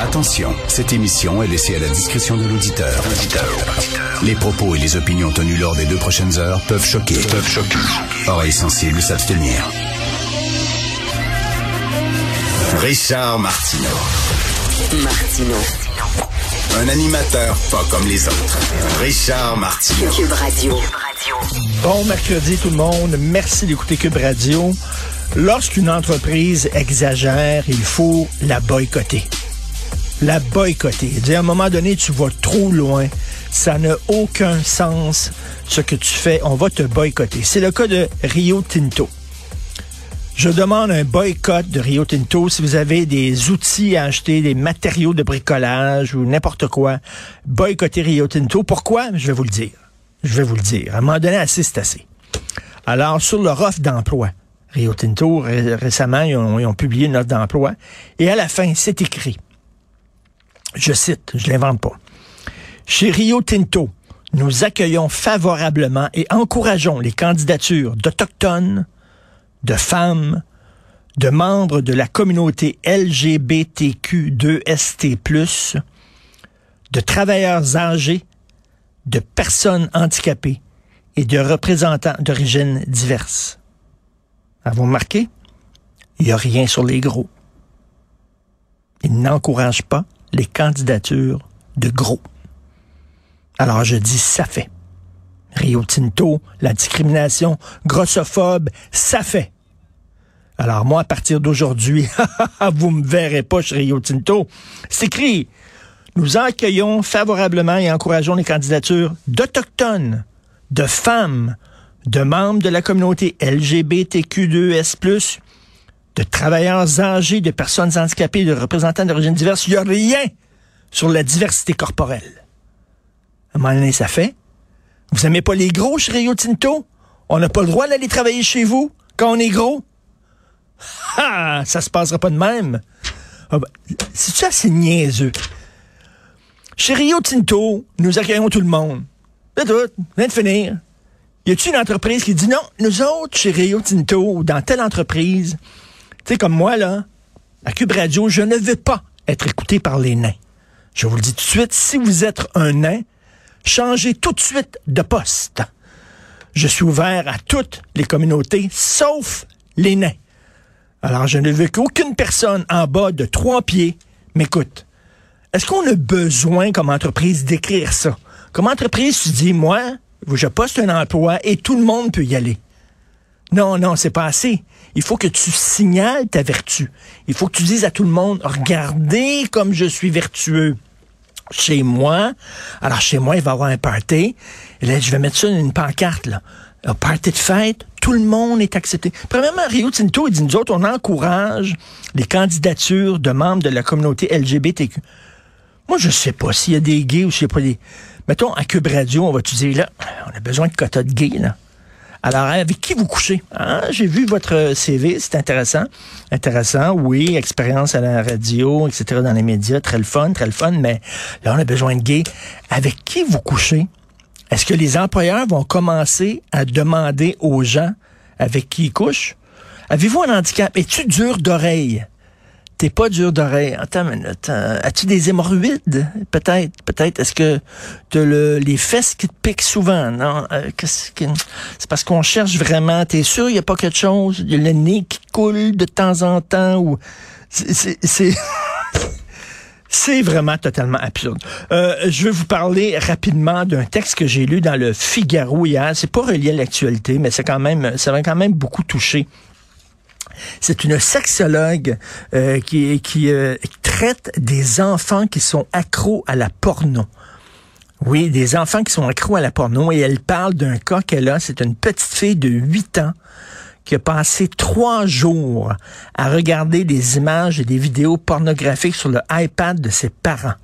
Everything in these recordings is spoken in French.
Attention, cette émission est laissée à la discrétion de l'auditeur. Les propos et les opinions tenues lors des deux prochaines heures peuvent choquer. Peuvent choquer. Oreilles sensibles s'abstenir. Richard Martineau. Martino. Un animateur pas comme les autres. Richard Martineau. Cube Radio. Bon mercredi tout le monde. Merci d'écouter Cube Radio. Lorsqu'une entreprise exagère, il faut la boycotter. La boycotter. Dire à un moment donné, tu vas trop loin. Ça n'a aucun sens ce que tu fais. On va te boycotter. C'est le cas de Rio Tinto. Je demande un boycott de Rio Tinto. Si vous avez des outils à acheter, des matériaux de bricolage ou n'importe quoi, boycotter Rio Tinto. Pourquoi? Je vais vous le dire. Je vais vous le dire. À un moment donné, assez, c'est assez. Alors, sur leur offre d'emploi, Rio Tinto, ré- récemment, ils ont publié une offre d'emploi. Et à la fin, c'est écrit. Je cite, je l'invente pas. Chez Rio Tinto, nous accueillons favorablement et encourageons les candidatures d'Autochtones, de femmes, de membres de la communauté LGBTQ2ST+, de travailleurs âgés, de personnes handicapées et de représentants d'origines diverses. Avez-vous remarqué? Il n'y a rien sur les gros. Ils n'encouragent pas les candidatures de gros. Alors je dis ça fait. Rio Tinto, la discrimination grossophobe, ça fait. Alors moi, à partir d'aujourd'hui, vous me verrez pas chez Rio Tinto. C'est écrit. Nous accueillons favorablement et encourageons les candidatures d'Autochtones, de femmes, de membres de la communauté LGBTQ2S+, de travailleurs âgés, de personnes handicapées, de représentants d'origine diverse. Il n'y a rien sur la diversité corporelle. À un moment donné, ça fait. Vous aimez pas les gros chez Rio Tinto? On n'a pas le droit d'aller travailler chez vous quand on est gros? Ah, ça se passera pas de même. C'est ça, c'est niaiseux? Chez Rio Tinto, nous accueillons tout le monde. C'est tout, vient de finir. Y a-t-il une entreprise qui dit non, nous autres, chez Rio Tinto, dans telle entreprise, tu sais, comme moi, là, à Cube Radio, je ne veux pas être écouté par les nains. Je vous le dis tout de suite, si vous êtes un nain, changez tout de suite de poste. Je suis ouvert à toutes les communautés, sauf les nains. Alors, je ne veux qu'aucune personne en bas de trois pieds m'écoute. Est-ce qu'on a besoin, comme entreprise, d'écrire ça? Comme entreprise, tu dis, moi, je poste un emploi et tout le monde peut y aller. Non, non, c'est pas assez. Il faut que tu signales ta vertu. Il faut que tu dises à tout le monde, regardez comme je suis vertueux. Chez moi, alors chez moi, il va y avoir un party. Là, je vais mettre ça dans une pancarte, là. Un party de fête, tout le monde est accepté. Premièrement, Rio Tinto, il dit, nous autres, on encourage les candidatures de membres de la communauté LGBTQ. Moi, je sais pas s'il y a des gays ou s'il n'y a pas des... Mettons, à Cube Radio, on va te dire, là, on a besoin de quotas de gays, là. Alors, avec qui vous couchez? Hein? J'ai vu votre CV, c'est intéressant. Intéressant, oui, expérience à la radio, etc., dans les médias, très le fun, très le fun, mais là, on a besoin de gays. Avec qui vous couchez? Est-ce que les employeurs vont commencer à demander aux gens avec qui ils couchent? Avez-vous un handicap? Es-tu dur d'oreille? T'es pas dur d'oreille. Attends une minute. Euh, As-tu des hémorroïdes? Peut-être. Peut-être. Est-ce que t'as le, les fesses qui te piquent souvent? Non? Euh, qu'est-ce que- c'est parce qu'on cherche vraiment. T'es sûr il y a pas quelque chose? Il y a le nez qui coule de temps en temps ou... C'est- C'est vraiment totalement absurde. Euh, je vais vous parler rapidement d'un texte que j'ai lu dans le Figaro hier. C'est pas relié à l'actualité, mais c'est quand même, ça m'a quand même beaucoup touché. C'est une sexologue euh, qui, euh, traite des enfants qui sont accros à la porno. Oui, des enfants qui sont accros à la porno et elle parle d'un cas qu'elle a. C'est une petite fille de 8 ans qui a passé trois jours à regarder des images et des vidéos pornographiques sur le iPad de ses parents.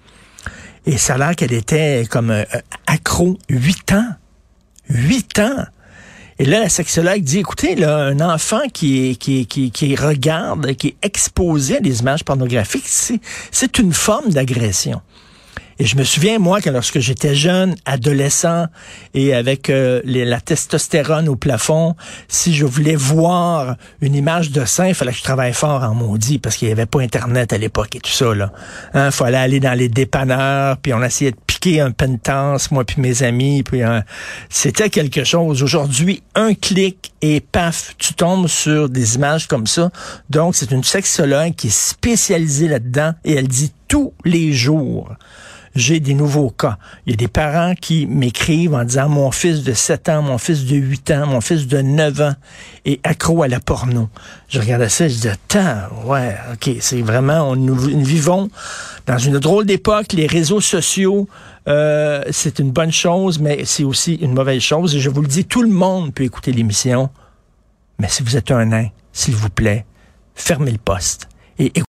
Et ça a l'air qu'elle était comme euh, accro 8 ans. 8 ans. Et là, la sexologue dit, écoutez, là, un enfant qui, qui, qui, qui regarde, qui est exposé à des images pornographiques, c'est une forme d'agression. Et je me souviens, moi, que lorsque j'étais jeune, adolescent, et avec euh, la testostérone au plafond, si je voulais voir une image de sein, il fallait que je travaille fort en maudit, parce qu'il n'y avait pas Internet à l'époque et tout ça. là. Hein, fallait aller dans les dépanneurs, puis on essayait de piquer un pentance, moi puis mes amis, puis euh, c'était quelque chose. Aujourd'hui, un clic et paf, tu tombes sur des images comme ça. Donc, c'est une sexologue qui est spécialisée là-dedans, et elle dit tous les jours j'ai des nouveaux cas. Il y a des parents qui m'écrivent en disant mon fils de 7 ans, mon fils de 8 ans, mon fils de 9 ans est accro à la porno. Je regardais ça, je disais, attends, ouais, ok, c'est vraiment, nous vivons dans une drôle d'époque, les réseaux sociaux, euh, c'est une bonne chose, mais c'est aussi une mauvaise chose. Et je vous le dis, tout le monde peut écouter l'émission, mais si vous êtes un nain, s'il vous plaît, fermez le poste. Et